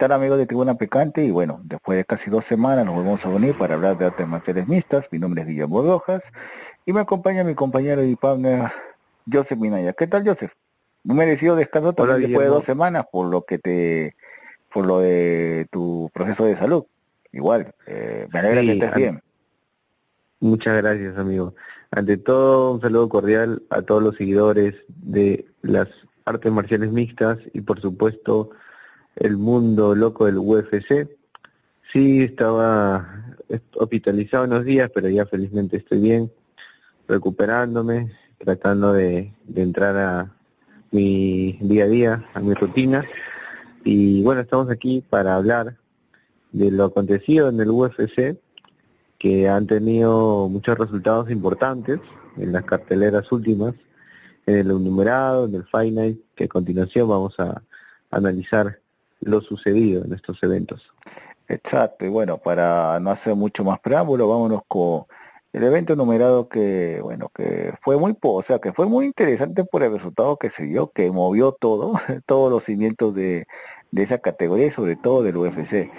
tal amigos de Tribuna Picante? Y bueno, después de casi dos semanas nos volvemos a unir para hablar de artes marciales mixtas. Mi nombre es Guillermo Rojas y me acompaña mi compañero y partner Joseph Minaya. ¿Qué tal Joseph? Muy merecido descanso también después de dos semanas por lo que te, por lo de tu proceso de salud. Igual, eh, me alegra que estés bien. Muchas gracias amigo. Ante todo, un saludo cordial a todos los seguidores de las artes marciales mixtas y por supuesto el mundo loco del UFC. Sí, estaba hospitalizado unos días, pero ya felizmente estoy bien, recuperándome, tratando de, entrar a mi día a día, a mi rutina. Y bueno, estamos aquí para hablar de lo acontecido en el UFC, que han tenido muchos resultados importantes en las carteleras últimas, en el numerado, en el Fight que a continuación vamos a analizar lo sucedido en estos eventos. Exacto, y bueno, para no hacer mucho más preámbulo, vámonos con el evento numerado que, bueno, que fue muy, o sea, que fue muy interesante por el resultado que se dio, que movió todo, todos los cimientos de, de esa categoría y sobre todo del UFC.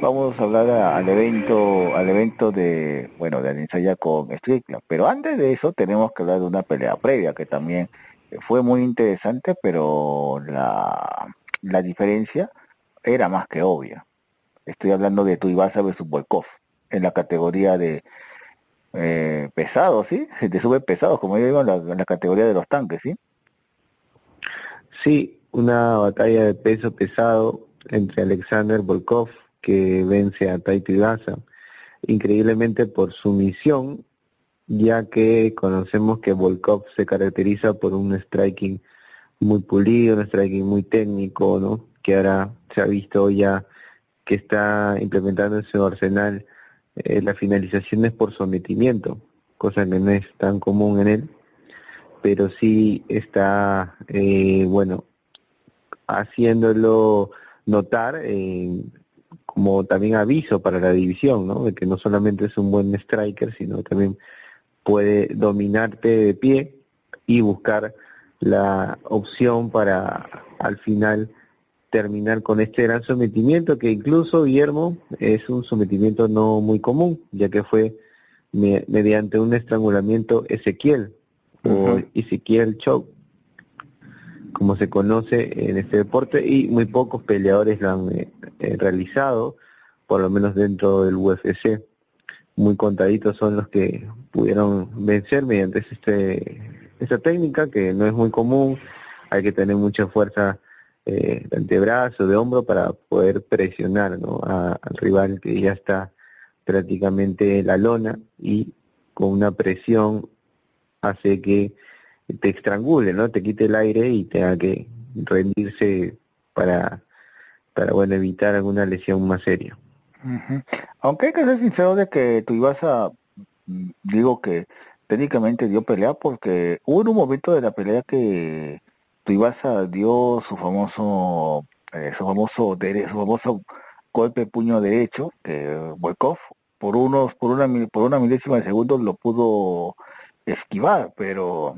Vamos a hablar al evento, al evento de, bueno, de ensaya con Strickland, pero antes de eso tenemos que hablar de una pelea previa que también fue muy interesante, pero la, la diferencia era más que obvia. Estoy hablando de Tuivasa versus Volkov en la categoría de eh, pesados, ¿sí? De sube pesados, como yo digo, en la, categoría de los tanques, ¿sí? Sí, una batalla de peso pesado entre Alexander Volkov, que vence a Taito Tuivasa, increíblemente por su misión, ya que conocemos que Volkov se caracteriza por un striking muy pulido, un striking muy técnico, ¿no? Que ahora se ha visto ya que está implementando en su arsenal eh, las finalizaciones por sometimiento, cosa que no es tan común en él, pero sí está, eh, bueno, haciéndolo notar como también aviso para la división, ¿no? De que no solamente es un buen striker, sino también puede dominarte de pie y buscar la opción para al final terminar con este gran sometimiento que incluso Guillermo es un sometimiento no muy común, ya que fue mediante un estrangulamiento Ezequiel o Ezequiel Choke, como se conoce en este deporte, y muy pocos peleadores lo han eh, eh, realizado, por lo menos dentro del UFC. Muy contaditos son los que pudieron vencer mediante este, esta técnica, que no es muy común, hay que tener mucha fuerza eh, de antebrazo, de hombro, para poder presionar ¿no? al rival que ya está prácticamente en la lona y con una presión hace que te estrangule, ¿no? Te quite el aire y tenga que rendirse para, bueno, evitar alguna lesión más seria. Aunque hay que ser sincero de que tú ibas a, mm, digo que técnicamente dio pelea porque hubo un momento de la pelea que Tuivasa dio su famoso eh, su famoso su famoso golpe puño derecho que Volkov por unos por una por una milésima de segundo lo pudo esquivar pero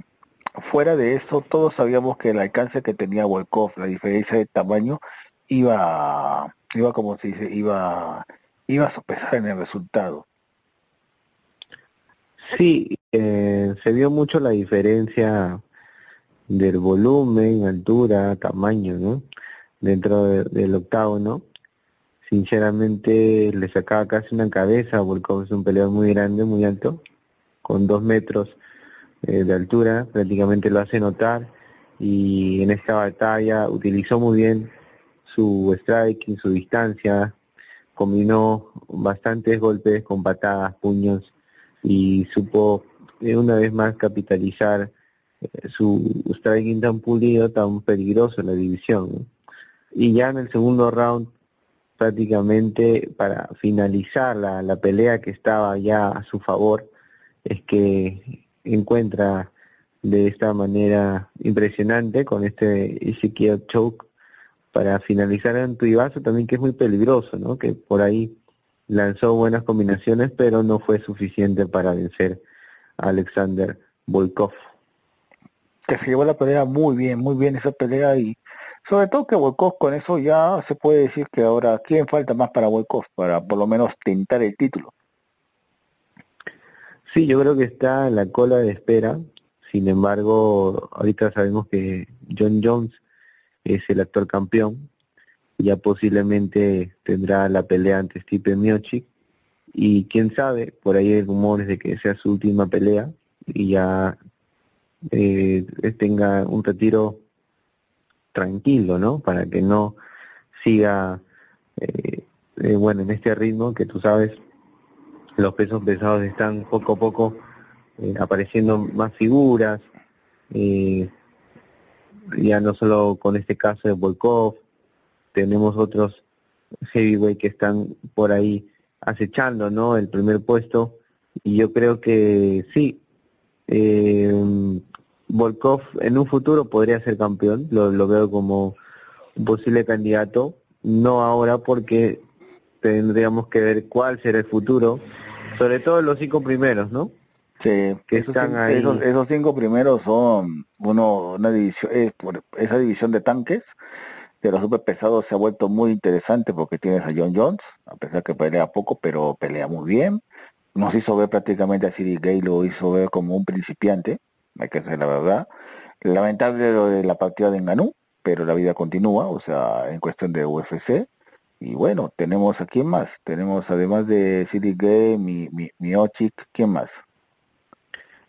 fuera de eso todos sabíamos que el alcance que tenía Volkov la diferencia de tamaño iba iba como se dice iba iba a sopesar en el resultado. Sí eh, se vio mucho la diferencia del volumen, altura, tamaño, ¿no? Dentro del octágono. Sinceramente le sacaba casi una cabeza, Volkov es un peleador muy grande, muy alto, con dos metros eh, de altura, prácticamente lo hace notar y en esta batalla utilizó muy bien su striking, su distancia, combinó bastantes golpes con patadas, puños y supo eh, una vez más capitalizar su striking tan pulido, tan peligroso en la división. y ya en el segundo round prácticamente para finalizar la, la pelea que estaba ya a su favor es que encuentra de esta manera impresionante con este Ezequiel Choke para finalizar en Tuibazo también que es muy peligroso, ¿no? Que por ahí lanzó buenas combinaciones, pero no fue suficiente para vencer a Alexander Volkov. Que se llevó la pelea muy bien, muy bien esa pelea y sobre todo que Volkov con eso ya se puede decir que ahora, ¿quién falta más para Volkov? Para por lo menos tentar el título. Sí, yo creo que está en la cola de espera. Sin embargo, ahorita sabemos que John Jones es el actual campeón ya posiblemente tendrá la pelea ante Stipe Miocic y quién sabe, por ahí hay rumores de que sea su última pelea y ya eh, tenga un retiro tranquilo, ¿no? Para que no siga, eh, eh, bueno, en este ritmo que tú sabes, los pesos pesados están poco a poco apareciendo más figuras, ya no solo con este caso de Volkov, tenemos otros heavyweight que están por ahí acechando, ¿no? El primer puesto. Y yo creo que sí, eh, Volkov en un futuro podría ser campeón, lo, lo veo como un posible candidato, no ahora porque tendríamos que ver cuál será el futuro, sobre todo los cinco primeros, ¿no? Sí, que están ahí. Esos, cinco primeros son uno, una división, es por esa división de tanques, de los super pesados se ha vuelto muy interesante porque tienes a John Jones, a pesar que pelea poco, pero pelea muy bien. Nos hizo ver prácticamente a City Gay, lo hizo ver como un principiante, hay que ser la verdad. Lamentable lo de la partida de Enganú, pero la vida continúa, o sea, en cuestión de UFC. Y bueno, tenemos a quién más. Tenemos además de City Gay, mi, mi, Miochik, ¿quién más?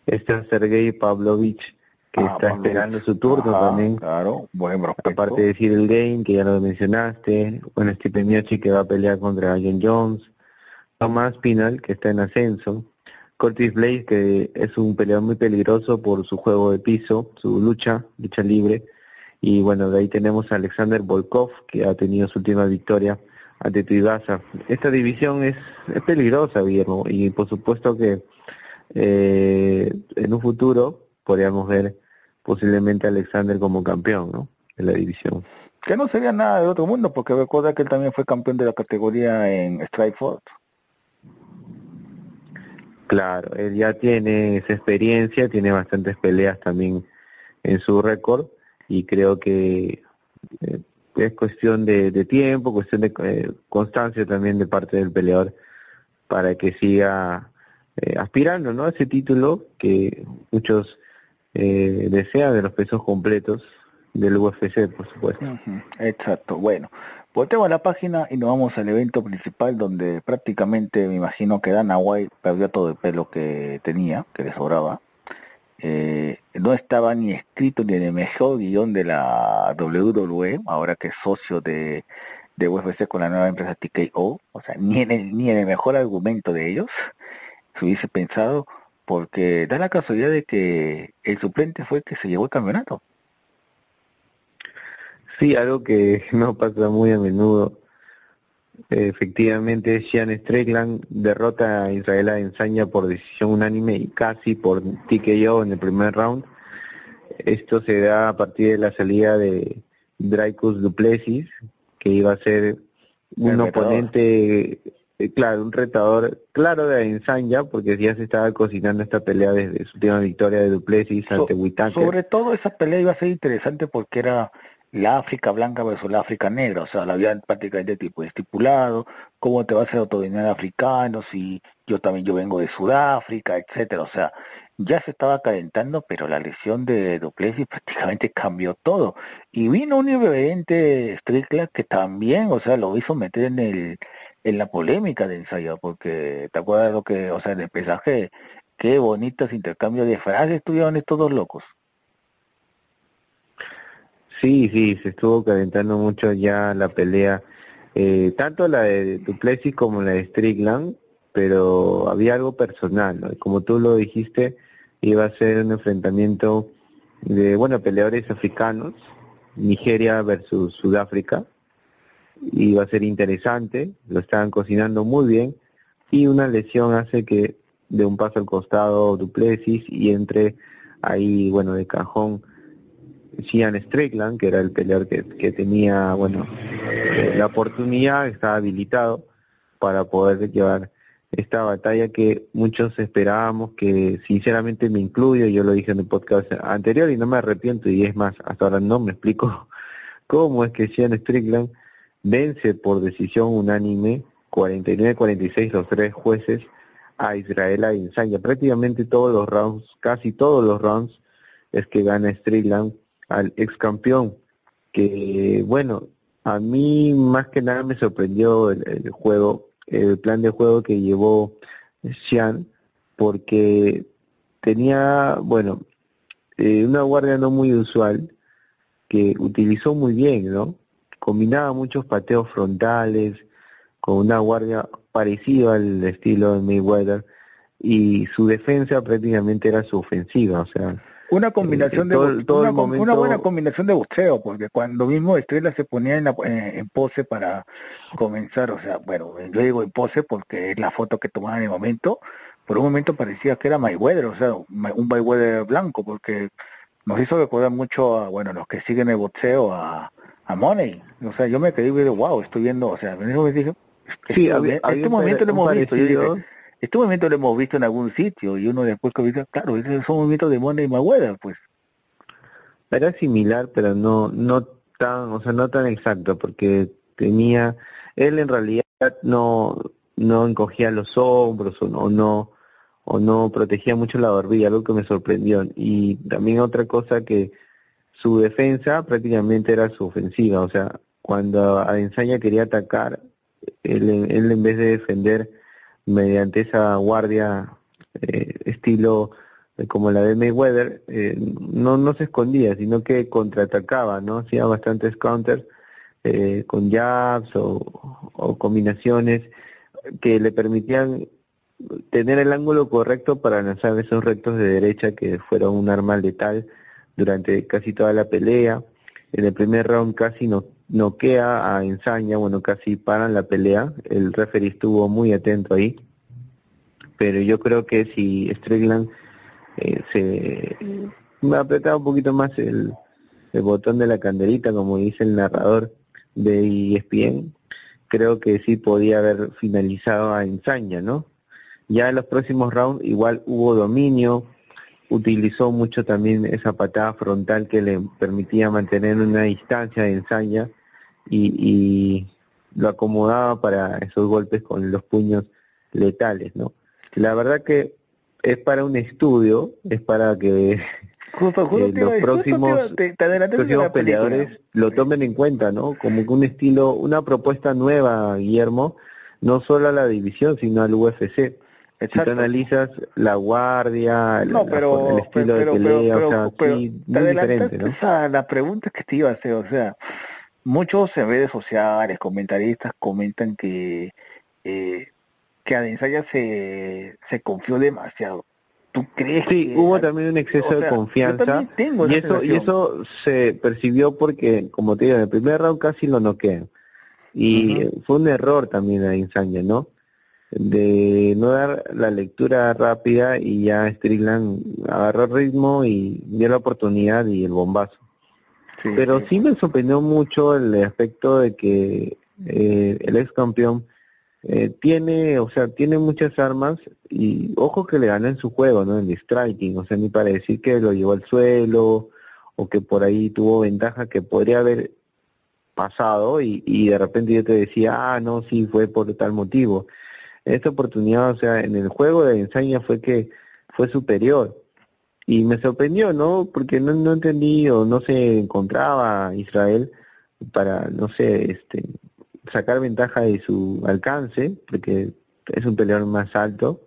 Está Sergei Pavlovich que ah, está esperando su turno también. Claro, buen Aparte de decir el Game, que ya lo mencionaste, bueno, Stipe Miocic que va a pelear contra John Jones, Tomás Pinal, que está en ascenso, Curtis Blaze, que es un peleador muy peligroso por su juego de piso, su lucha, lucha libre, y bueno, de ahí tenemos a Alexander Volkov, que ha tenido su última victoria ante Tuivasa. Esta división es, peligrosa, Guillermo, y por supuesto que eh, en un futuro podríamos ver posiblemente Alexander como campeón, ¿no? En la división. Que no sería nada de otro mundo, porque recuerda que él también fue campeón de la categoría en Strikeforce. Claro, él ya tiene esa experiencia, tiene bastantes peleas también en su récord y creo que eh, es cuestión de, tiempo, cuestión de eh, constancia también de parte del peleador para que siga eh, aspirando ¿no? a ese título que muchos eh, desea de los pesos completos del UFC, por supuesto. Exacto. Bueno, voltemos a la página y nos vamos al evento principal donde prácticamente me imagino que Dana White perdió todo el pelo que tenía, que le sobraba. Eh, no estaba ni escrito ni en el mejor guion de la WWE, ahora que es socio de, de UFC con la nueva empresa TKO, o sea, ni en el, ni en el mejor argumento de ellos se hubiese pensado porque da la casualidad de que el suplente fue el que se llevó el campeonato. Sí, algo que no pasa muy a menudo. Efectivamente, Sean Strickland derrota a Israel Ensaña por decisión unánime y casi por TKO en el primer round. Esto se da a partir de la salida de Dreykus Duplessis, que iba a ser un oponente eh, claro, un retador claro de Insanya, porque ya se estaba cocinando esta pelea desde su última victoria de Duplessis ante Whitaker. Sobre todo esa pelea iba a ser interesante porque era la África blanca versus la África negra, o sea, la habían prácticamente tipo estipulado, cómo te vas a ser africano, si yo también yo vengo de Sudáfrica, etcétera, o sea, ya se estaba calentando, pero la lesión de Duplessis prácticamente cambió todo. Y vino un evento Strickland que también, o sea, lo hizo meter en el en la polémica de ensayo, porque te acuerdas lo que, o sea, en el pesaje, qué bonitos intercambios de frases tuvieron estos dos locos. Sí, sí, se estuvo calentando mucho ya la pelea, eh, tanto la de Duplessis como la de Strickland, pero había algo personal, como tú lo dijiste, iba a ser un enfrentamiento de, bueno, peleadores africanos, Nigeria versus Sudáfrica, iba a ser interesante, lo estaban cocinando muy bien y una lesión hace que de un paso al costado Duplessis y entre ahí, bueno, de cajón Cian Strickland, que era el peleador que, que tenía, bueno, eh, la oportunidad, estaba habilitado para poder llevar esta batalla que muchos esperábamos, que sinceramente me incluyo, yo lo dije en el podcast anterior y no me arrepiento, y es más, hasta ahora no me explico cómo es que Sean Strickland vence por decisión unánime 49-46 los tres jueces a Israel Adesanya. Prácticamente todos los rounds, casi todos los rounds, es que gana Strickland al ex campeón. Que bueno, a mí más que nada me sorprendió el juego el plan de juego que llevó Xian, porque tenía, bueno, eh, una guardia no muy usual, que utilizó muy bien, ¿no? Combinaba muchos pateos frontales, con una guardia parecida al estilo de Mayweather, y su defensa prácticamente era su ofensiva, o sea, una combinación de una, buena combinación de boxeo, porque cuando mismo Estrella se ponía en, en, pose para comenzar, o sea, bueno, yo digo en pose porque es la foto que tomaban en el momento, por un momento parecía que era Mayweather, o sea, un Mayweather blanco, porque nos hizo recordar mucho a, bueno, los que siguen el boxeo, a, a Money. O sea, yo me quedé y wow, estoy viendo, o sea, en ese momento dije, sí, este, este momento lo hemos visto, yo este movimiento lo hemos visto en algún sitio y uno después dice, claro, ese es un movimiento de Money y Mayweather, pues. Era similar, pero no no tan, o sea, no tan exacto, porque tenía, él en realidad no no encogía los hombros o no, o no protegía mucho la barbilla, algo que me sorprendió. Y también otra cosa que su defensa prácticamente era su ofensiva, o sea, cuando Adesanya quería atacar, él, él en vez de defender mediante esa guardia eh, estilo eh, como la de Mayweather, eh, no, no se escondía, sino que contraatacaba, ¿no? Hacía bastantes counters con jabs o, combinaciones que le permitían tener el ángulo correcto para lanzar esos rectos de derecha que fueron un arma letal durante casi toda la pelea. En el primer round casi no, noquea a Ensaña, bueno, casi paran la pelea, el referee estuvo muy atento ahí, pero yo creo que si Strickland eh, se me apretaba un poquito más el, el botón de la candelita, como dice el narrador de ESPN, creo que sí podía haber finalizado a Ensaña, ¿no? Ya en los próximos rounds igual hubo dominio, utilizó mucho también esa patada frontal que le permitía mantener una distancia de ensaña y, lo acomodaba para esos golpes con los puños letales, ¿no? La verdad que es para un estudio, es para que los próximos, peleadores lo tomen en cuenta, ¿no? Como que un estilo, una propuesta nueva, Guillermo, no solo a la división, sino al UFC. Si tú analizas la guardia, el estilo de pelea, o sea, sí, muy diferente, ¿no? A la pregunta que te iba a hacer, o sea, muchos en redes sociales, comentaristas comentan que eh, que Adesanya se, se confió demasiado. ¿Tú crees sí, hubo también un exceso de confianza y eso y eso se percibió porque, como te digo, en el primer round casi lo noquean. Y fue un error también a Insania, ¿no? De no dar la lectura rápida y ya Strickland agarró el ritmo y dio la oportunidad y el bombazo. Pero sí. me sorprendió mucho el aspecto de que eh, el ex campeón eh, tiene, o sea, tiene muchas armas y ojo que le gana en su juego, ¿no? En el striking, o sea, ni para decir que lo llevó al suelo o que por ahí tuvo ventaja que podría haber pasado y, y de repente yo te decía, ah, no, sí, fue por tal motivo esta oportunidad, o sea, en el juego de ensaña fue que fue superior. Y me sorprendió, ¿no? Porque no, no entendí o no se encontraba Israel para, no sé, este, sacar ventaja de su alcance, porque es un peleador más alto,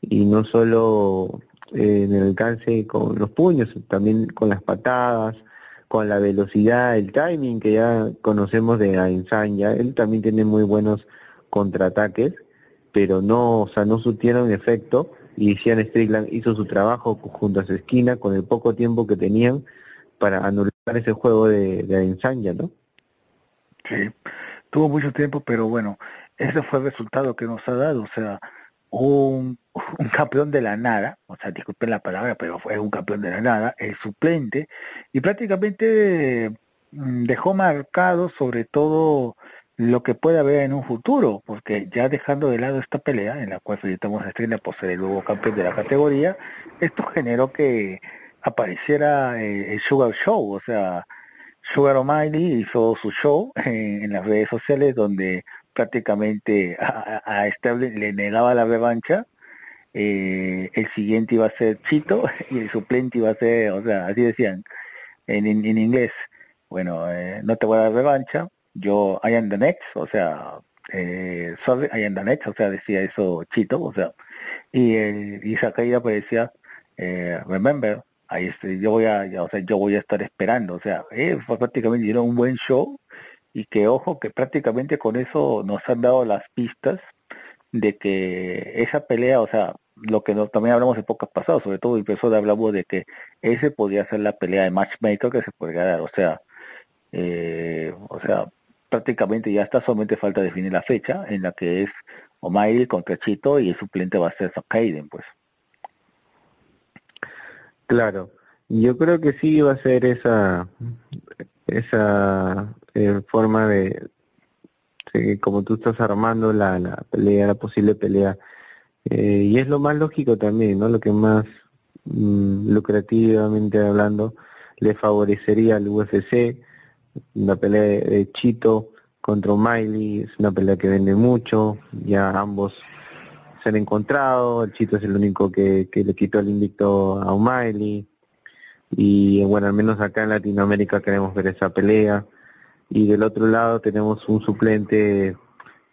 y no solo eh, en el alcance con los puños, también con las patadas, con la velocidad, el timing que ya conocemos de Insanya, él también tiene muy buenos contraataques pero no, o sea, no surtieron efecto y Sean Strickland hizo su trabajo junto a su esquina con el poco tiempo que tenían para anular ese juego de, de ¿no? Sí. tuvo mucho tiempo, pero bueno, ese fue el resultado que nos ha dado, o sea, un, un campeón de la nada, o sea, disculpen la palabra, pero fue un campeón de la nada, el suplente, y prácticamente mm, dejó marcado sobre todo lo que puede haber en un futuro, porque ya dejando de lado esta pelea, en la cual solicitamos a Estrella por ser el nuevo campeón de la categoría, esto generó que apareciera eh, el Sugar Show, o sea, Sugar O'Malley hizo su show en, las redes sociales donde prácticamente a, a le negaba la revancha. Eh, el siguiente iba a ser Chito y el suplente iba a ser, o sea, así decían en, en, inglés, bueno, eh, no te voy a dar revancha, yo I am the next, o sea, eh, sorry, I am the next, o sea, decía eso Chito, o sea, y, el, y esa caída parecía, eh, remember, ahí estoy, yo voy a, o sea, yo voy a estar esperando, o sea, eh, fue prácticamente un buen show y que ojo que prácticamente con eso nos han dado las pistas de que esa pelea, o sea, lo que también hablamos en pocas pasados, sobre todo empezó de hablamos de que ese podía ser la pelea de matchmaker que se podría dar, o sea, eh, o sea, prácticamente ya está, solamente falta definir la fecha en la que es O'Malley contra Chito y el suplente va a ser Kaiden, pues. Claro, yo creo que sí va a ser esa esa eh, forma de, como tú estás armando la, la pelea, la posible pelea. Eh, y es lo más lógico también, ¿no? Lo que más mm, lucrativamente hablando le favorecería al UFC. Una pelea de, Chito contra Miley es una pelea que vende mucho, ya ambos se han encontrado, el Chito es el único que, que le quitó el invicto a O'Malley y bueno, al menos acá en Latinoamérica queremos ver esa pelea y del otro lado tenemos un suplente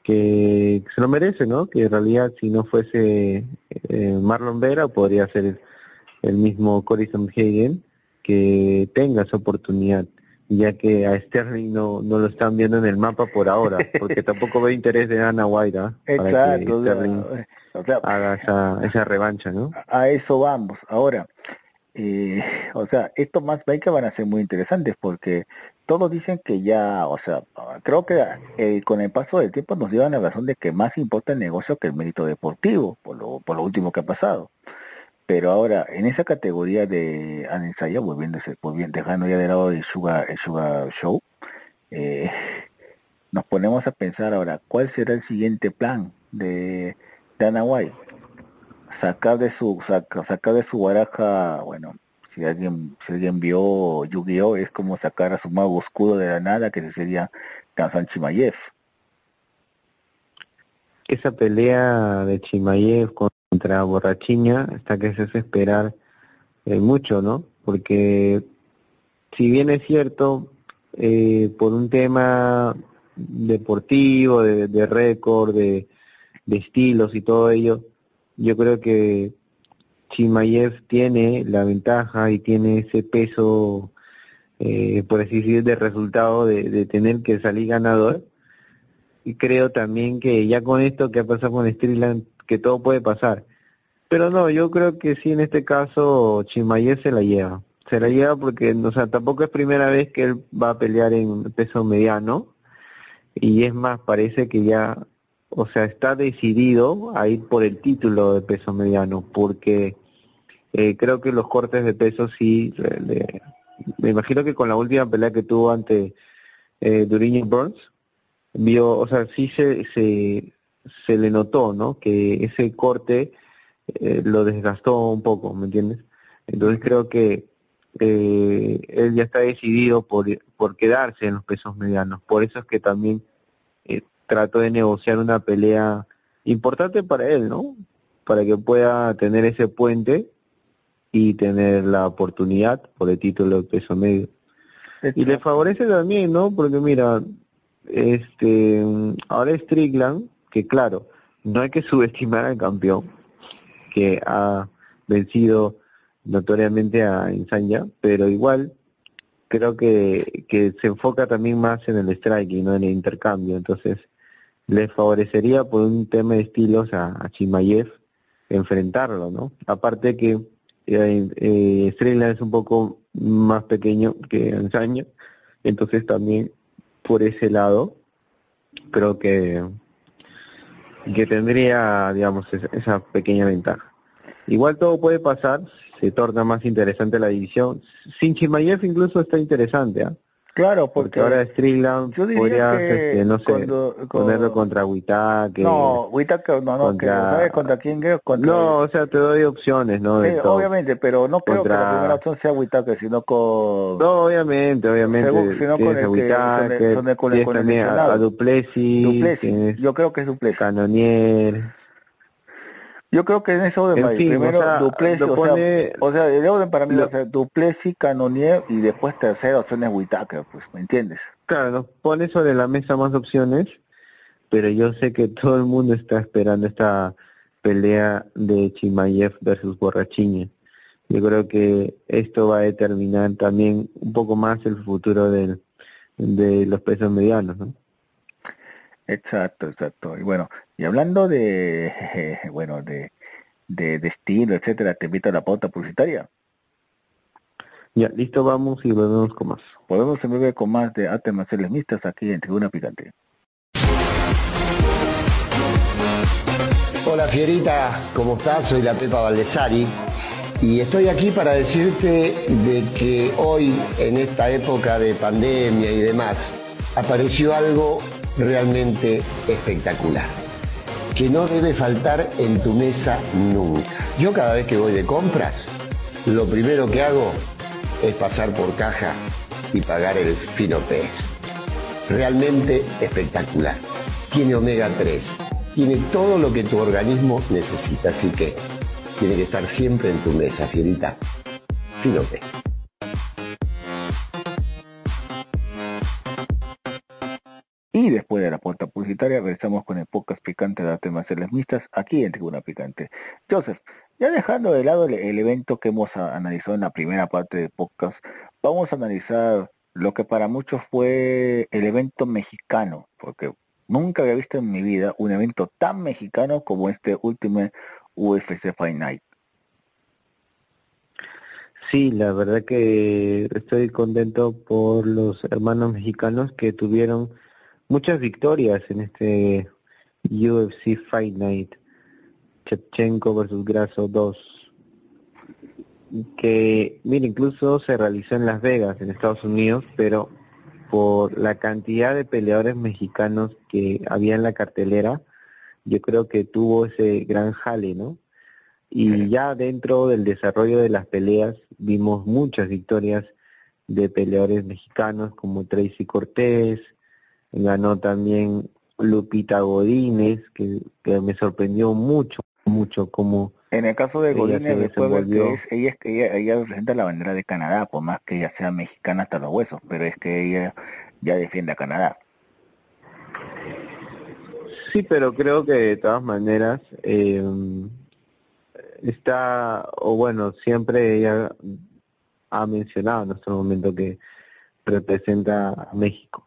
que, se lo merece, ¿no? Que en realidad si no fuese eh, Marlon Vera podría ser el mismo Cory Hagen que tenga esa oportunidad ya que a Sterling no, no lo están viendo en el mapa por ahora, porque tampoco ve interés de Ana White ¿ah? para que Sterling haga esa, esa revancha, ¿no? A eso vamos. Ahora, eh, o sea, estos más que van a ser muy interesantes porque todos dicen que ya, o sea, creo que eh, con el paso del tiempo nos llevan la razón de que más importa el negocio que el mérito deportivo, por lo, por lo último que ha pasado. Pero ahora, en esa categoría de Anensaya, volviéndose, volviendo, dejando ya de lado el Sugar, el Sugar Show, eh, nos ponemos a pensar ahora, ¿cuál será el siguiente plan de Dana White? Sacar de su, sacar de su baraja, bueno, si alguien, si alguien vio Yu-Gi-Oh! es como sacar a su mago escudo de la nada, que sería Kansan Chimayev. Esa pelea de Chimayev con contra Borrachiña hasta que se hace esperar eh, mucho, ¿no? Porque si bien es cierto, eh, por un tema deportivo, de, récord, de, estilos y todo ello, yo creo que Chimayev tiene la ventaja y tiene ese peso, eh, por así decir, de resultado de, de, tener que salir ganador. Y creo también que ya con esto que ha pasado con Strickland que todo puede pasar. Pero no, yo creo que sí en este caso Chimayev se la lleva. Se la lleva porque, o sea, tampoco es primera vez que él va a pelear en peso mediano. Y es más, parece que ya, o sea, está decidido a ir por el título de peso mediano, porque eh, creo que los cortes de peso sí, me imagino que con la última pelea que tuvo ante eh, Burns, vio, o sea, sí se, se, se le notó, ¿no? Que ese corte eh, lo desgastó un poco, ¿me entiendes? Entonces creo que eh, él ya está decidido por, por quedarse en los pesos medianos. Por eso es que también eh, trató de negociar una pelea importante para él, ¿no? Para que pueda tener ese puente y tener la oportunidad por el título de peso medio. Y le favorece también, ¿no? Porque mira, este, ahora Strickland, que claro, no hay que subestimar al campeón, que ha vencido notoriamente a Insanya, pero igual creo que, que se enfoca también más en el strike y no en el intercambio, entonces le favorecería por un tema de estilos a, Chimayev enfrentarlo, ¿no? Aparte que eh, eh es un poco más pequeño que Insanya, entonces también por ese lado creo que que tendría, digamos, esa, pequeña ventaja. Igual todo puede pasar, se torna más interesante la división. Sin Chimayev incluso está interesante, ¿ah? Claro, porque, ahora Strickland podría, este, no sé, ponerlo contra Whitaker. No, no, no, contra... ¿sabes contra quién? Contra... No, o sea, te doy opciones, ¿no? Sí, obviamente, pero no creo que la primera opción sea Whitaker, sino con... No, obviamente, obviamente. Según, sino con el que, son, con el, con el, a, a Duplessis, Duplessis. yo creo que es Duplessis. Canonier. Yo creo que en ese orden va Primero o sea, o, sea, el orden para mí va a ser Duplessis, Canonier y después tercera opción es Whitaker, pues, ¿me entiendes? Claro, nos pone sobre la mesa más opciones, pero yo sé que todo el mundo está esperando esta pelea de Chimayev versus Borrachiña. Yo creo que esto va a determinar también un poco más el futuro del, de los pesos medianos, ¿no? Exacto, exacto. Y bueno, y hablando de, bueno, de, de, de estilo, etcétera, te invito a la pauta publicitaria. Ya, listo, vamos y volvemos con más. Podemos en breve con más de artes marciales mixtas aquí en Tribuna Picante. Hola Fierita, ¿cómo estás? Soy la Pepa Valdesari y estoy aquí para decirte de que hoy, en esta época de pandemia y demás, apareció algo realmente espectacular, que no debe faltar en tu mesa nunca. Yo cada vez que voy de compras, lo primero que hago es pasar por caja y pagar el fino pez. Realmente espectacular. Tiene omega 3, tiene todo lo que tu organismo necesita, así que tiene que estar siempre en tu mesa, fierita. Fino pez. Y después de la puerta publicitaria, regresamos con el podcast picante de temas marciales mixtas aquí en Tribuna Picante. Joseph, ya dejando de lado el, evento que hemos analizado en la primera parte del podcast, vamos a analizar lo que para muchos fue el evento mexicano, porque nunca había visto en mi vida un evento tan mexicano como este último UFC Fight Night. Sí, la verdad que estoy contento por los hermanos mexicanos que tuvieron muchas victorias en este UFC Fight Night. Chepchenko versus Grasso 2. Que, mira, incluso se realizó en Las Vegas, en Estados Unidos, pero por la cantidad de peleadores mexicanos que había en la cartelera, yo creo que tuvo ese gran jale, ¿no? Y ya dentro del desarrollo de las peleas vimos muchas victorias de peleadores mexicanos como Tracy Cortés, ganó también Lupita Godínez, que, me sorprendió mucho, mucho como... En el caso de Godínez, después que es, ella, es, ella, ella representa la bandera de Canadá, por más que ella sea mexicana hasta los huesos, pero es que ella ya defiende a Canadá. Sí, pero creo que de todas maneras eh, está, o bueno, siempre ella ha mencionado en nuestro momento que representa a México.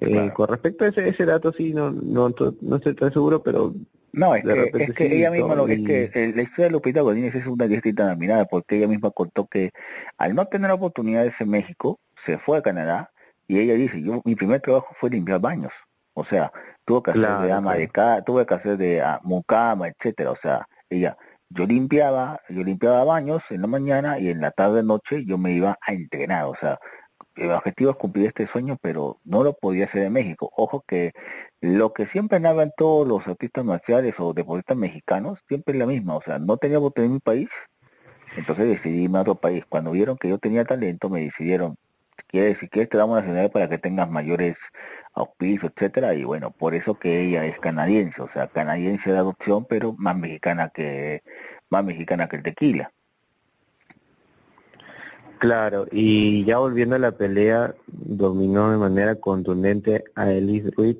Eh, con respecto a ese, ese dato, sí, no, no, no estoy tan seguro, pero... No, es que, es que ella misma, lo, es que la historia de Lupita Godínez es una distinta mirada, porque ella misma contó que al no tener oportunidades en México, se fue a Canadá, y ella dice, yo mi primer trabajo fue limpiar baños, o sea, tuvo que hacer de ama de casa, tuve que hacer de uh, mucama, etcétera, o sea, ella, yo limpiaba, yo limpiaba baños en la mañana y en la tarde noche yo me iba a entrenar, o sea, el objetivo es cumplir este sueño, pero no lo podía hacer en México. Ojo que lo que siempre en todos los artistas marciales o deportistas mexicanos, siempre es la misma, o sea, no tenía voto en mi país, entonces decidí irme a otro país. Cuando vieron que yo tenía talento, me decidieron, quieres, si quieres te damos nacionalidad para que tengas mayores auspicios, etcétera, y bueno, por eso que ella es canadiense, o sea, canadiense de adopción, pero más mexicana que, más mexicana que el tequila. Claro, y ya volviendo a la pelea, dominó de manera contundente a Elise Ruiz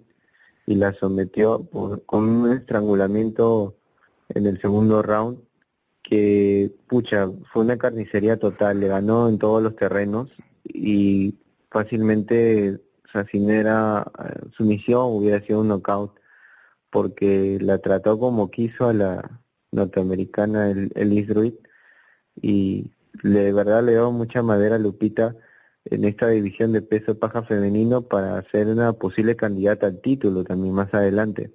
y la sometió con un estrangulamiento en el segundo round que, pucha, fue una carnicería total, le ganó en todos los terrenos y fácilmente, o sea, si no era eh, sumisión, hubiera sido un knockout, porque la trató como quiso a la norteamericana Elise Ruiz y de verdad le dio mucha madera a Lupita en esta división de peso paja femenino para ser una posible candidata al título también más adelante.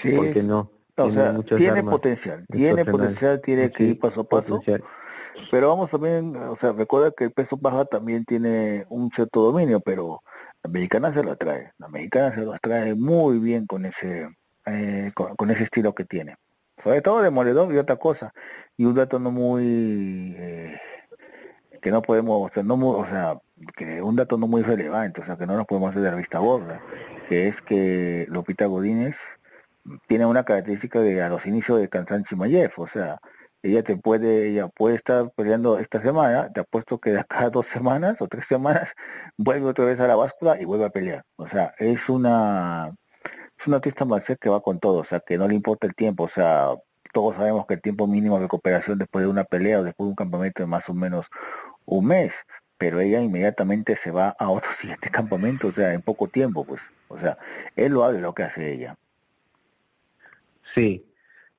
Sí. ¿Por no? O sea, tiene potencial, tiene potencial, tiene que ir paso a paso. Pero vamos también, o sea, recuerda que el peso baja también tiene un cierto dominio, pero la mexicana se lo trae, la mexicana se lo trae muy bien con ese, eh, con, ese estilo que tiene. Sobre todo de moledor y otra cosa. Y un dato no muy, eh, que no podemos, o sea, no o sea, que un dato no muy relevante, o sea, que no nos podemos hacer de la vista gorda, que es que Lupita Godínez tiene una característica de a los inicios de Kansan Chimayev, o sea, ella te puede, ella puede estar peleando esta semana, te apuesto que de acá dos semanas o tres semanas vuelve otra vez a la báscula y vuelve a pelear. O sea, es una es una artista marcial que va con todo, o sea, que no le importa el tiempo, o sea, todos sabemos que el tiempo mínimo de recuperación después de una pelea o después de un campamento es más o menos un mes, pero ella inmediatamente se va a otro siguiente campamento, o sea, en poco tiempo, pues, o sea, él lo hace lo que hace ella. Sí,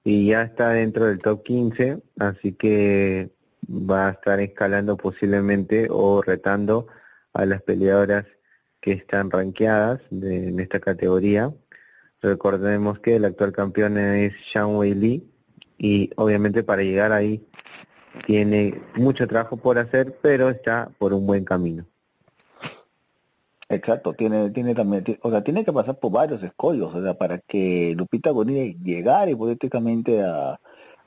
y ya está dentro del top 15, así que va a estar escalando posiblemente o retando a las peleadoras que están rankeadas en esta categoría. Recordemos que el actual campeón es Shang Wei Li y obviamente para llegar ahí tiene mucho trabajo por hacer, pero está por un buen camino. Exacto, tiene, tiene también, o sea, tiene que pasar por varios escollos, o sea, para que Lupita Bonilla llegara hipotéticamente a,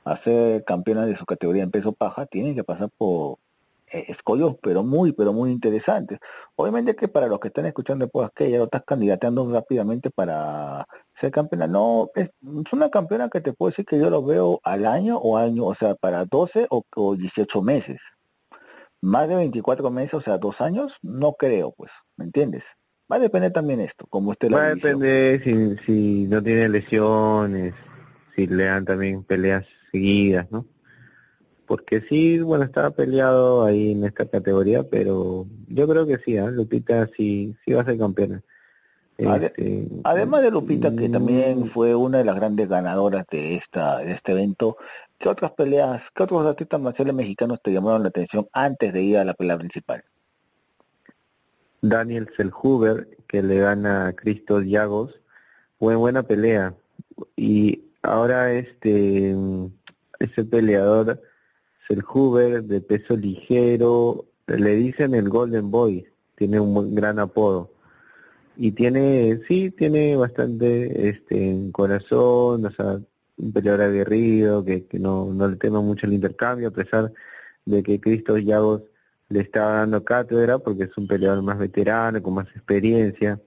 a ser campeona de su categoría en peso paja, tiene que pasar por escollos, pero muy, pero muy interesantes. Obviamente que para los que están escuchando pues que ya lo estás candidateando rápidamente para ser campeona, no, es, una campeona que te puedo decir que yo lo veo al año o año, o sea, para 12 o, o 18 meses. Más de 24 meses, o sea, dos años, no creo, pues. ¿me entiendes? Va a depender también esto, como usted lo Va a depender si, si no tiene lesiones, si le dan también peleas seguidas, ¿no? Porque sí, bueno, estaba peleado ahí en esta categoría, pero yo creo que sí, ¿eh? Lupita sí, sí va a ser campeona. Este, además de Lupita, que también mm. fue una de las grandes ganadoras de esta de este evento, ¿qué otras peleas, qué otros artistas marciales mexicanos te llamaron la atención antes de ir a la pelea principal? Daniel Selhuber, que le gana a Cristo Diagos, fue buena pelea. Y ahora este ese peleador Selhuber de peso ligero, le dicen el Golden Boy, tiene un gran apodo. Y tiene, sí, tiene bastante este corazón, o sea, un peleador aguerrido, que, que no, no le teme mucho el intercambio, a pesar de que Cristo Llagos le estaba dando cátedra porque es un peleador más veterano, con más experiencia.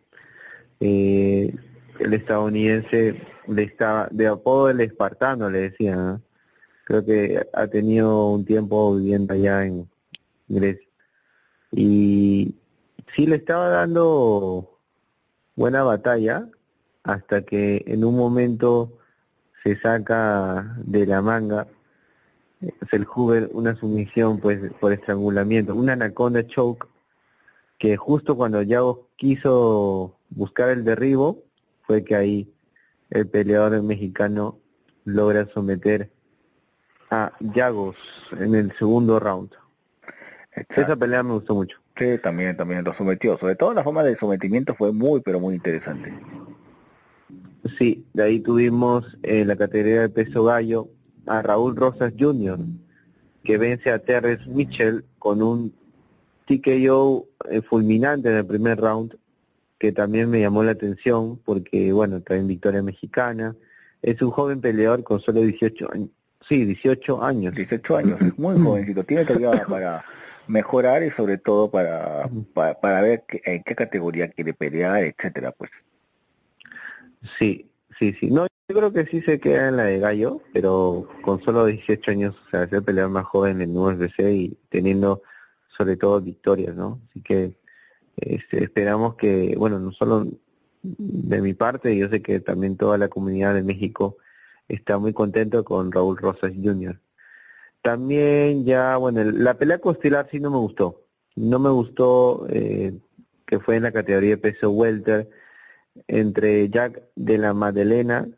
Eh, el estadounidense le estaba, de apodo el espartano le decía, creo que ha tenido un tiempo viviendo allá en Grecia. Y sí le estaba dando buena batalla hasta que en un momento se saca de la manga Selhuber una sumisión pues por estrangulamiento, una anaconda choke que justo cuando Yago quiso buscar el derribo fue que ahí el peleador mexicano logra someter a Yagos en el segundo round. Esa pelea me gustó mucho. Sí, también, también lo sometió. Sobre todo la forma de sometimiento fue muy, pero muy interesante. Sí, de ahí tuvimos eh, la categoría de peso gallo a Raúl Rosas Jr., que vence a Terrence Mitchell con un TKO eh, fulminante en el primer round, que también me llamó la atención porque, bueno, está en victoria mexicana. Es un joven peleador con solo 18 años. Sí, 18 años. 18 años, muy jovencito. Tiene todavía para mejorar y sobre todo para, para, ver en qué categoría quiere pelear, etcétera, pues. Sí, sí, sí. No, yo creo que sí se queda en la de Gallo, pero con solo 18 años, o sea, ser peleador más joven en UFC y teniendo sobre todo victorias, ¿no? Así que este, esperamos que, bueno, no solo de mi parte, yo sé que también toda la comunidad de México está muy contento con Raúl Rosas Jr. También ya, bueno, la pelea costilar sí no me gustó. No me gustó eh, que fue en la categoría de peso welter entre Jack de la Madelena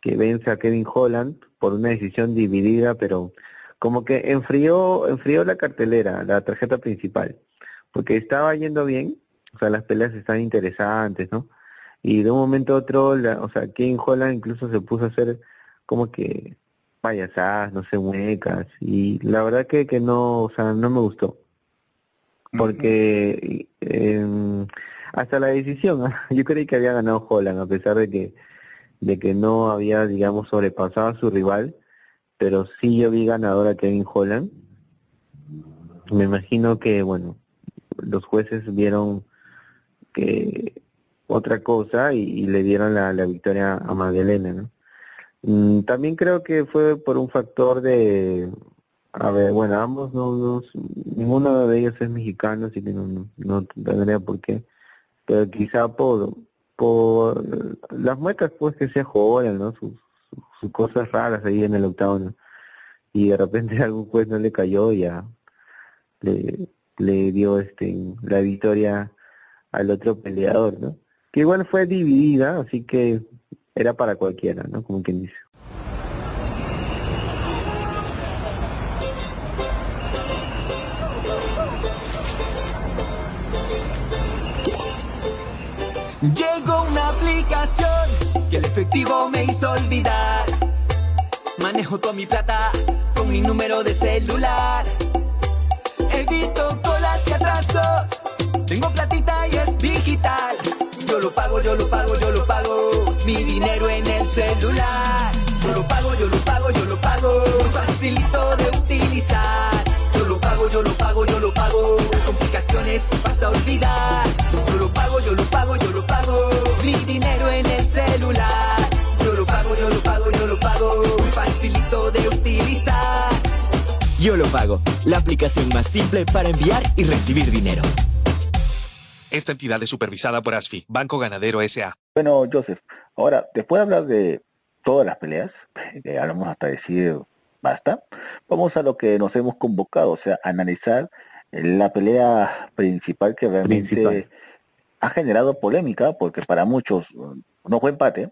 que vence a Kevin Holland por una decisión dividida, pero como que enfrió, enfrió la cartelera, la tarjeta principal, porque estaba yendo bien, o sea, las peleas están interesantes, ¿no? Y de un momento a otro, la, o sea, King Holland incluso se puso a hacer como que payasadas, no sé, muecas, y la verdad que, que no, o sea, no me gustó. Porque eh, hasta la decisión, yo creí que había ganado Holland, a pesar de que, de que no había, digamos, sobrepasado a su rival, pero sí yo vi ganador a Kevin Holland. Me imagino que, bueno, los jueces vieron que otra cosa y, le dieron la, la, victoria a Magdalena, ¿no? Mm, también creo que fue por un factor de, a ver, bueno, ambos no, no ninguno de ellos es mexicano, así que no, no, tendría por qué, pero quizá por, por las muecas pues que se jodan, ¿no? Sus, sus cosas raras ahí en el octavo, Y de repente algún juez no le cayó y ya le, le dio este la victoria al otro peleador, ¿no? Que igual fue dividida, así que era para cualquiera, ¿no? Como quien dice. Llegó una aplicación que el efectivo me hizo olvidar. Manejo toda mi plata con mi número de celular. Evito colas y atrasos. Tengo platita y es digital. Yo lo pago, yo lo pago, yo celular. Yo lo pago, yo lo pago, yo lo pago. Facilito de utilizar. Yo lo pago, yo lo pago, yo lo pago. Las complicaciones vas a olvidar. Yo lo pago, yo lo pago, yo lo pago. Mi dinero en el celular. Yo lo pago, yo lo pago, yo lo pago. Facilito de utilizar. Yo lo pago, la aplicación más simple para enviar y recibir dinero. Esta entidad es supervisada por ASFI, Banco Ganadero S.A. Bueno, Joseph, ahora, después de hablar de todas las peleas, que hablamos hasta decir basta, vamos a lo que nos hemos convocado, o sea, analizar la pelea principal que realmente ha generado polémica, porque para muchos no fue empate.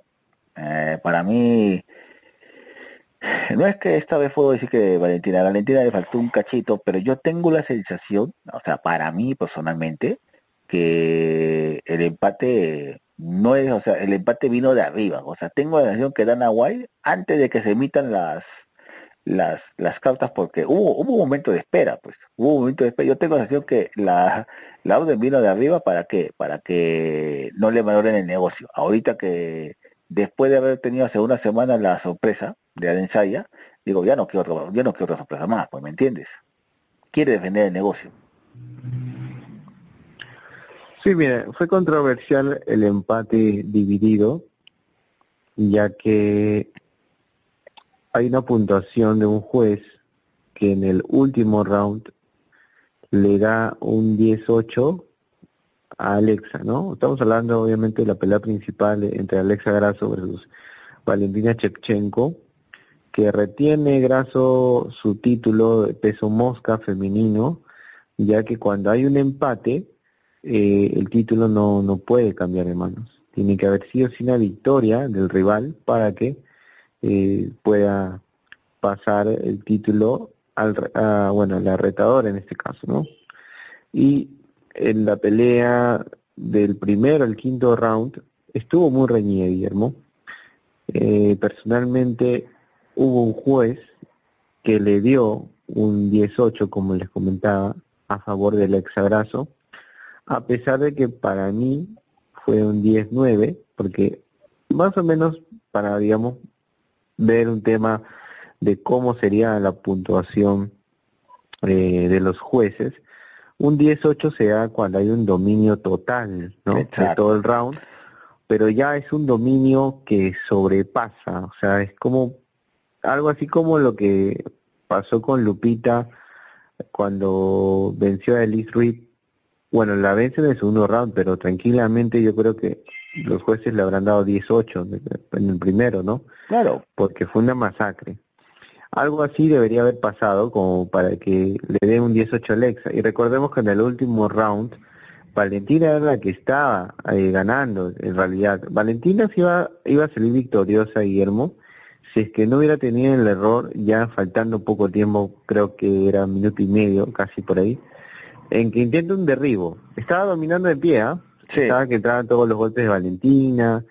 Eh, para mí, no es que esta vez puedo decir que Valentina, a Valentina le faltó un cachito, pero yo tengo la sensación, o sea, para mí personalmente, que el empate no es, o sea, el empate vino de arriba. O sea, tengo la sensación que Dana White, antes de que se emitan las las, las cartas porque hubo, hubo un momento de espera, pues, hubo un momento de espera. Yo tengo la sensación que la, la orden vino de arriba para que, para que no le valoren el negocio. Ahorita que después de haber tenido hace una semana la sorpresa de Adensaya, digo, ya no quiero ya no quiero otra sorpresa más, pues me entiendes. Quiere defender el negocio. Sí, mire, fue controversial el empate dividido, ya que hay una puntuación de un juez que en el último round le da un 18 a Alexa, ¿no? Estamos hablando obviamente de la pelea principal entre Alexa Grasso versus Valentina Chepchenko, que retiene Grasso su título de peso mosca femenino, ya que cuando hay un empate, eh, el título no, no puede cambiar de manos. Tiene que haber sido la victoria del rival para que eh, pueda pasar el título al, a, bueno, la retadora en este caso, ¿no? Y en la pelea del primero al quinto round estuvo muy reñida, Guillermo. Eh, personalmente hubo un juez que le dio un 18, como les comentaba, a favor del exabrazo, a pesar de que para mí fue un 19, porque más o menos para, digamos, ver un tema de cómo sería la puntuación eh, de los jueces. Un 10-8 se da cuando hay un dominio total ¿no? de todo el round, pero ya es un dominio que sobrepasa, o sea, es como algo así como lo que pasó con Lupita cuando venció a Elise Reed. Bueno, la vence en el segundo round, pero tranquilamente yo creo que los jueces le habrán dado 18 en el primero, ¿no? Claro. Porque fue una masacre. Algo así debería haber pasado como para que le dé un 18 a Alexa. Y recordemos que en el último round, Valentina era la que estaba eh, ganando, en realidad. Valentina se iba, iba a salir victoriosa, Guillermo, si es que no hubiera tenido el error, ya faltando poco tiempo, creo que era minuto y medio, casi por ahí, en que intenta un derribo. Estaba dominando de pie, ¿ah? Sí. Estaba que entraban todos los golpes de Valentina,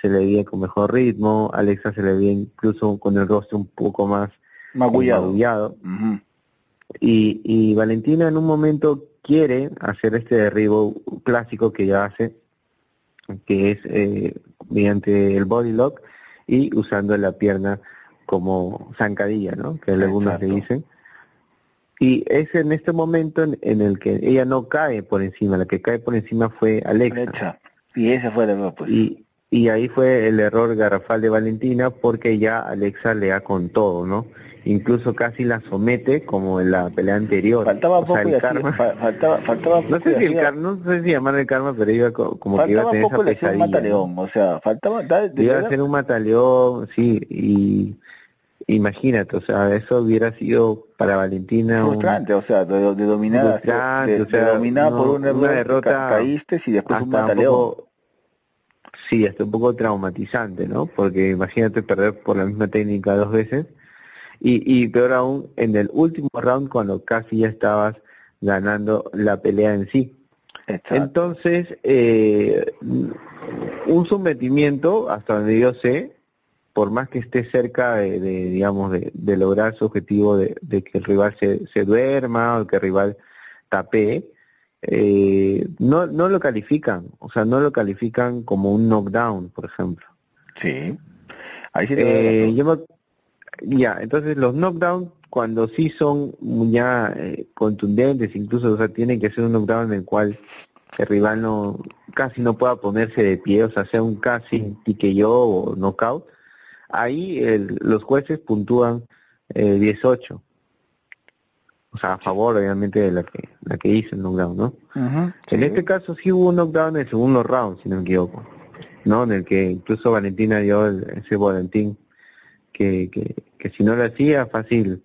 se le veía con mejor ritmo, Alexa se le veía incluso con el rostro un poco más Magullado. magullado. Ujú. Y, y Valentina en un momento quiere hacer este derribo clásico que ella hace, que es eh, mediante el body lock y usando la pierna como zancadilla, ¿no? Que algunos le dicen. Y es en este momento en, en el que ella no cae por encima, la que cae por encima fue Alexa. Alexa. Y ese fue el error, pues. Y, y ahí fue el error garrafal de Valentina porque ya Alexa le da con todo, ¿no? Incluso casi la somete como en la pelea anterior. Faltaba O sea, poco y el karma- fa- faltaba, faltaba no poco y sé si el karma, no sé si llamar el karma, pero iba co- como que iba a tener poco esa un pesadilla. ¿no? mataleón, o sea, faltaba, de Iba a ser un mataleón, sí, y imagínate, o sea, eso hubiera sido para Valentina un- frustrante, o sea, de, de dominar, Frustrante, de, o sea, no, por un una derrota ca- caíste y después un poco, sí, hasta un poco traumatizante, ¿no? Porque imagínate perder por la misma técnica dos veces y, y peor aún en el último round cuando casi ya estabas ganando la pelea en sí. Exacto. Entonces, eh, un sometimiento, hasta donde yo sé, por más que esté cerca de, de, digamos, de, de lograr su objetivo de, de que el rival se, se duerma o que el rival tapee, eh, no, no lo califican, o sea, no lo califican como un knockdown, por ejemplo. Sí. Ahí sí te Eh, yo me- ya, entonces los knockdowns cuando sí son ya eh, contundentes, incluso, o sea, tiene que ser un knockdown en el cual el rival no casi no pueda ponerse de pie, o sea, sea un casi yo o knockout. Ahí el- los jueces puntúan eh, 18. O sea, a favor, obviamente, de la que la que hizo el knockdown, ¿no? Ujú, En sí. este caso sí hubo un knockdown en el segundo round, si no me equivoco, ¿no? En el que incluso Valentina dio el- ese volantín que, que, que si no lo hacía fácil,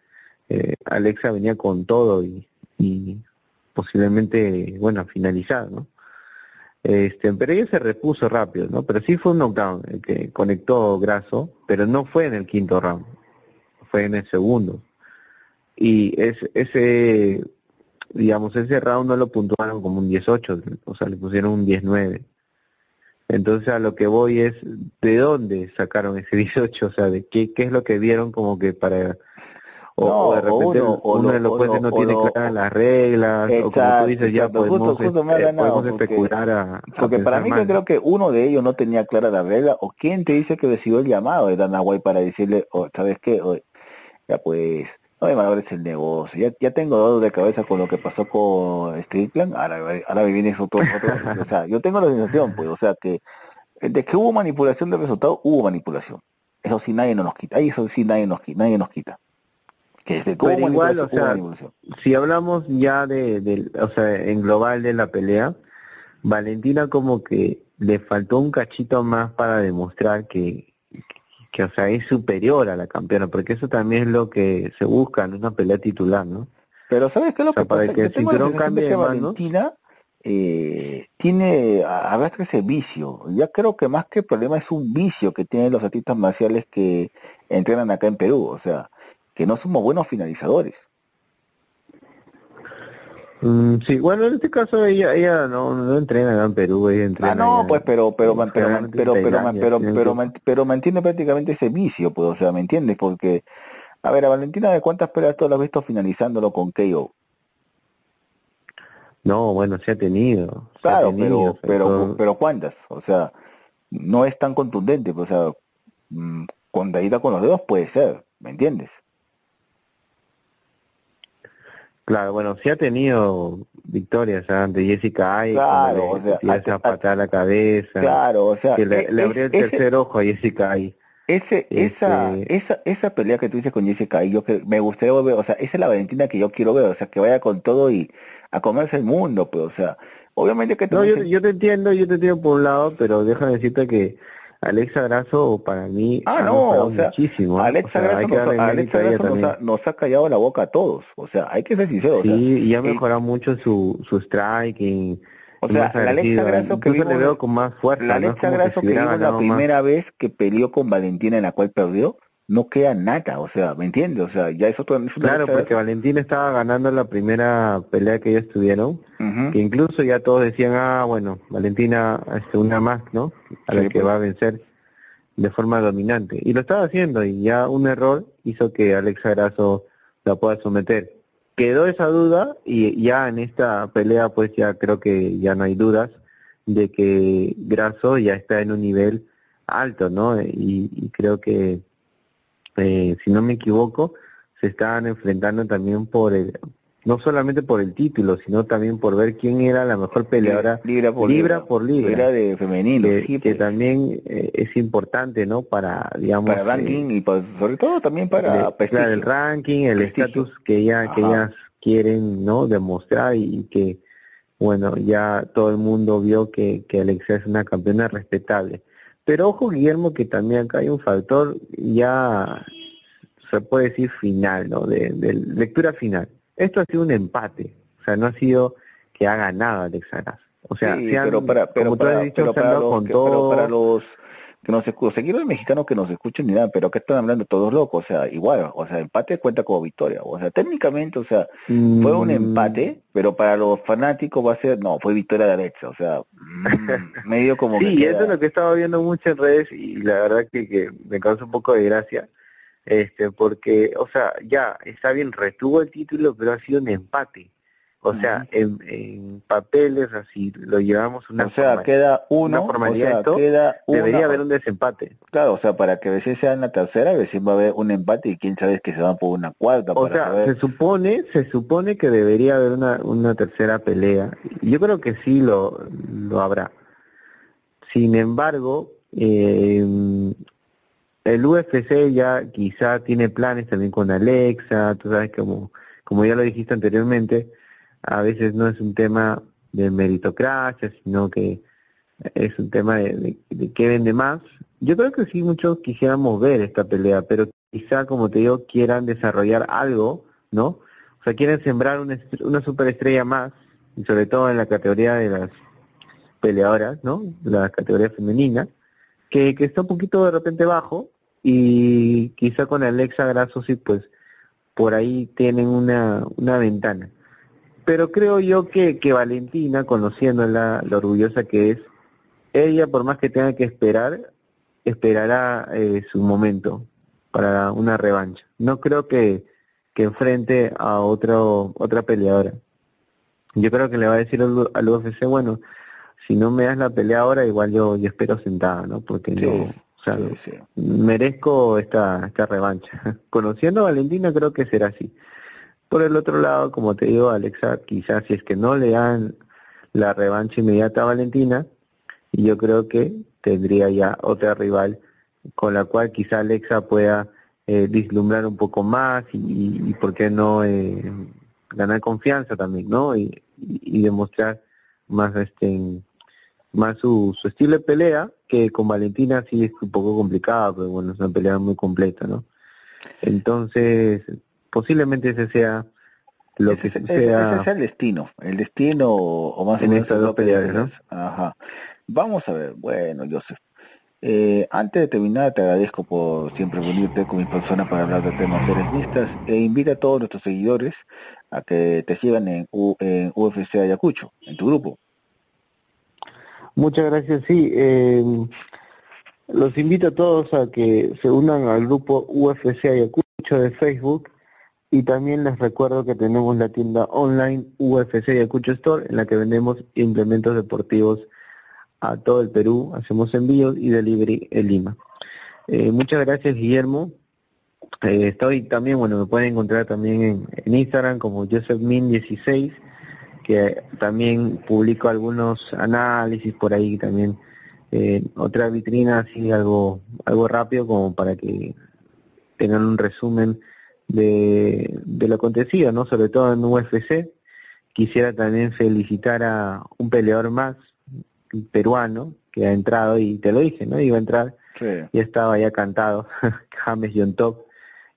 eh, Alexa venía con todo y, y posiblemente, bueno, finalizar, ¿no? Este, pero ella se repuso rápido, ¿no? Pero sí fue un knockdown el que conectó Grasso, pero no fue en el quinto round, fue en el segundo. Y es, ese, digamos, ese round no lo puntuaron como un 18, o sea, le pusieron un 19. Entonces a lo que voy es, ¿de dónde sacaron ese 18? O sea, ¿de qué, qué es lo que vieron como que para... O, No, o de repente uno- o uno lo- de los jueces no tiene claras las reglas, o como Exacto, tú dices, ya exacto. Justo- podemos, justo ha eh, podemos porque- especular a, a Porque para pensar mí mal. yo creo que uno de ellos no tenía clara la regla, o quién te dice que recibió el llamado de Dana White para decirle, oh, ¿sabes qué? Oh, ya pues, no me valores el negocio, ya, ya tengo dolor de cabeza con lo que pasó con Strickland, ahora, ahora me viene otro, otro, o sea, yo tengo la sensación, pues, o sea, que de que hubo manipulación de resultados, hubo manipulación. Eso sí nadie nos quita, ahí eso sí nadie nos quita, nadie nos quita. Que hubo Pero igual, o sea, si hablamos ya de, de- o sea, en global de la pelea, Valentina como que le faltó un cachito más para demostrar que, que, o sea, es superior a la campeona, porque eso también es lo que se busca en una pelea titular, ¿no? Pero ¿sabes qué es lo O sea, que para pasa? que el cinturón de cambie de. Valentina eh, tiene, a- arrastra ese vicio. Ya creo que más que problema es un vicio que tienen los artistas marciales que entrenan acá en Perú. O sea, que no somos buenos finalizadores. Mm, sí, bueno, en este caso ella ella no, no entrena acá en Perú, ella entrena Ah, no, allá pues, pero, pero, pero, pero, pero, pero, pero, pero mantiene prácticamente ese vicio, pues, o sea, ¿me entiendes? Porque, a ver, a Valentina, ¿de cuántas peleas tú la has visto finalizándolo con KO? No, bueno, se ha tenido. se ha Claro, tenido, pero, pero, todo- pero ¿cuántas? O sea, no es tan contundente, pues, o sea, mm, con con los dedos puede ser, ¿me entiendes? Claro, bueno, sí ha tenido victorias ante Jessica Ay, Claro, o sea, esa a- patada a la cabeza, Claro, o sea, que le, e- le es- abrió el ese- tercer ojo a Jessica Ay. Ese, esa, Este- esa, esa pelea que tú dices con Jessica y yo que me gustaría ver, o sea, esa es la Valentina que yo quiero ver, o sea, que vaya con todo y a comerse el mundo, pues, o sea, obviamente que No, yo, yo te entiendo, yo te entiendo por un lado, pero déjame decirte que Alexa Grasso para mí Ah, ha no, o sea, muchísimo. ¿ah? Alexa O sea, Grasso que nos, darle Alexa Grasso nos ha, nos ha callado la boca a todos, o sea, hay que ser sinceros, o sea, Sí, y ha eh, mejorado mucho su, su striking. O sea, la Alexa Grasso que incluso le vimos- veo con más fuerza. la ¿no? Alexa como Grasso que hubiera vimos la primera vez que peleó con Valentina en la cual perdió, no queda nada, o sea, ¿me entiendes? O sea, ya eso es Claro, porque Valentín estaba ganando la primera pelea que ellos tuvieron, que incluso ya todos decían, ah, bueno, Valentina, este, una más, ¿no? A la que pues. va a vencer de forma dominante. Y lo estaba haciendo, y ya un error hizo que Alexa Grasso la pueda someter. Quedó esa duda, y ya en esta pelea, pues ya creo que ya no hay dudas de que Grasso ya está en un nivel alto, ¿no? y creo que eh, si no me equivoco, se estaban enfrentando también por el, no solamente por el título, sino también por ver quién era la mejor peleadora libra por libra, por libra, de femenino, que, pues. también eh, es importante, ¿no? Para digamos para ranking y sobre todo también para el, el ranking, el estatus que ya que ellas quieren, ¿no? Demostrar y, que bueno ya todo el mundo vio que que Alexa es una campeona respetable. Pero ojo, Guillermo, que también acá hay un factor ya, se puede decir final, ¿no? De, lectura final. Esto ha sido un empate, o sea, no ha sido que haga nada Alexa O sea, pero para, pero para, dicho, para los, pero para los que nos escuchan, seguir los mexicanos que nos escuchen ni nada, pero que están hablando todos locos, o sea, igual, o sea, empate cuenta como victoria, o sea, técnicamente, o sea, fue un mm. empate, pero para los fanáticos va a ser, no, fue victoria de Alexa, o sea, mm, medio como sí, eso es lo que estaba viendo mucho en redes y la verdad que, que me causa un poco de gracia, este, porque, o sea, ya, está bien, retuvo el título, pero ha sido un empate, o sea, en, papeles así lo llevamos una O sea, queda uno, formalidad queda debería haber un desempate. Claro, o sea, para que a veces sea en la tercera, veces va a haber un empate y quién sabe que se va por una cuarta. O sea, se supone, se supone que debería haber una, una tercera pelea. Yo creo que sí lo, lo habrá. Sin embargo, eh, el UFC ya quizá tiene planes también con Alexa, tú sabes como, como ya lo dijiste anteriormente, a veces no es un tema de meritocracia, sino que es un tema de, de, qué vende más. Yo creo que sí muchos quisiéramos ver esta pelea, pero quizá, como te digo, quieran desarrollar algo, ¿no? O sea, quieren sembrar una, una superestrella más, y sobre todo en la categoría de las peleadoras, ¿no? La categoría femenina, que, que está un poquito de repente bajo, y quizá con Alexa Grasso sí, pues por ahí tienen una, una ventana. Pero creo yo que, que Valentina, conociéndola, lo orgullosa que es, ella por más que tenga que esperar, esperará eh, su momento para una revancha. No creo que, que enfrente a otro, otra peleadora. Yo creo que le va a decir al, al UFC, bueno, si no me das la pelea ahora, igual yo, yo espero sentada, ¿no? Porque yo, o sea, merezco esta, esta revancha. Conociendo a Valentina creo que será así. Por el otro lado, como te digo, Alexa, quizás si es que no le dan la revancha inmediata a Valentina, yo creo que tendría ya otra rival con la cual quizá Alexa pueda eh, vislumbrar un poco más y, por qué no eh, ganar confianza también, ¿no? Y, demostrar más este más su, su estilo de pelea, que con Valentina sí es un poco complicado, pero bueno, es una pelea muy completa, ¿no? Entonces, posiblemente ese sea lo que sea... el destino, el destino o más en estas dos peleas, ¿no? Ajá. Vamos a ver, bueno, Joseph, eh, antes de terminar, te agradezco por siempre venirte con mi persona para hablar de temas feministas e invita a todos nuestros seguidores a que te sigan en, en UFC Ayacucho, en tu grupo. Muchas gracias, sí. Eh, los invito a todos a que se unan al grupo UFC Ayacucho de Facebook y también les recuerdo que tenemos la tienda online UFC Ayacucho Store en la que vendemos implementos deportivos a todo el Perú, hacemos envíos y delivery en Lima. Eh, muchas gracias Guillermo. Eh, estoy también, bueno, me pueden encontrar también en, Instagram como JosephMin16, que también publico algunos análisis por ahí también. Eh, otra vitrina así algo algo rápido como para que tengan un resumen de, de lo acontecido, ¿no? Sobre todo en UFC. Quisiera también felicitar a un peleador más, peruano, que ha entrado, y te lo dije, ¿no? Iba a entrar, y estaba ya cantado, James Top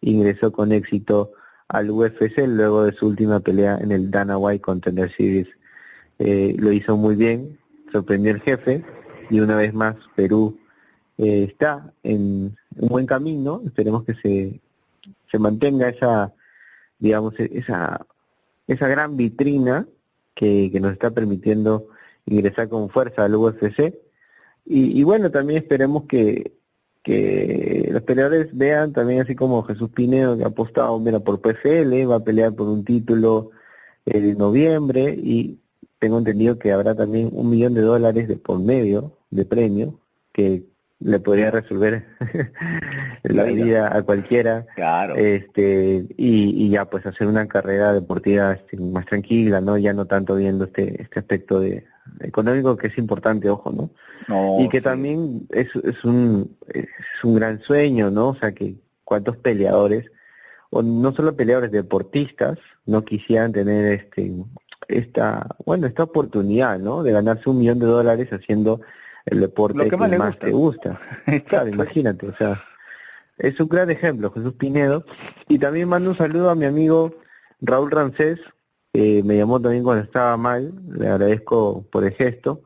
ingresó con éxito al UFC luego de su última pelea en el Dana White Contender Series. Eh, lo hizo muy bien, sorprendió el jefe, y una vez más Perú eh, está en, un buen camino, esperemos que se, se mantenga esa, digamos, e, esa, esa gran vitrina que, que nos está permitiendo ingresar con fuerza al UFC. Y, y bueno, también esperemos que, que los peleadores vean también así como Jesús Pinedo que ha apostado mira, por PFL, va a pelear por un título en noviembre y tengo entendido que habrá también un millón de dólares de por medio de premio que le podría resolver la vida. a cualquiera Claro. este y, y ya pues hacer una carrera deportiva este, más tranquila no ya no tanto viendo este este aspecto de económico que es importante ojo no No, y que sí. también es, es un es un gran sueño no o sea que cuántos peleadores o no solo peleadores deportistas no quisieran tener este esta bueno esta oportunidad no de ganarse un millón de dólares haciendo el deporte Lo que más le más gusta. te gusta claro imagínate o sea es un gran ejemplo Jesús Pinedo y también mando un saludo a mi amigo Raúl Rancés que me llamó también cuando estaba mal le agradezco por el gesto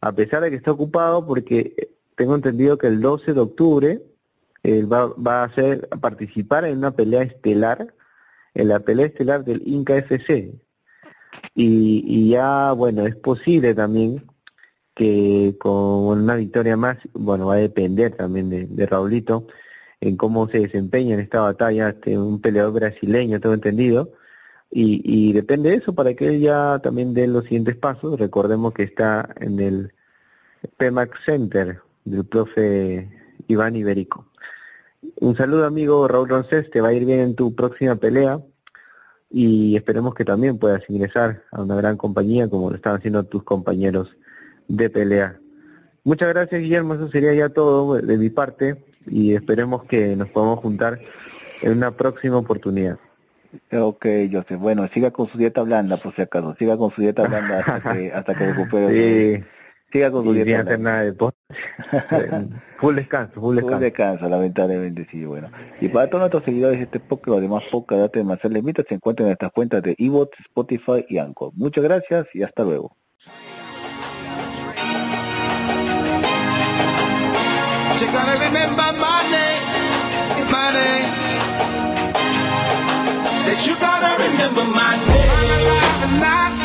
a pesar de que está ocupado porque tengo entendido que el 12 de octubre él va, va a hacer a participar en una pelea estelar, en la pelea estelar del Inca FC. Y, y ya, bueno, es posible también que con una victoria más, bueno, va a depender también de, de Raulito en cómo se desempeña en esta batalla, este, un peleador brasileño, tengo entendido, y, y depende de eso para que él ya también dé los siguientes pasos. Recordemos que está en el PEMAX Center del profe Iván Iberico. Un saludo amigo Raúl Roncés, te va a ir bien en tu próxima pelea y esperemos que también puedas ingresar a una gran compañía como lo están haciendo tus compañeros de pelea. Muchas gracias Guillermo, eso sería ya todo de mi parte y esperemos que nos podamos juntar en una próxima oportunidad. Ok, Joseph. Bueno, siga con su dieta blanda, por si acaso. Siga con su dieta blanda hasta que, hasta que recupere. Sí, Siga con su y sin dieta hacer blanda. nada de deporte. full descanso, full Full descanso. descanso, lamentablemente, sí, bueno. Y para todos nuestros seguidores de este podcast, los demás podcast de Marcel Lemita se encuentran en nuestras cuentas de Ebot, Spotify y Anchor. Muchas gracias y hasta luego. You gotta remember my name, my name. Said you gotta remember my name.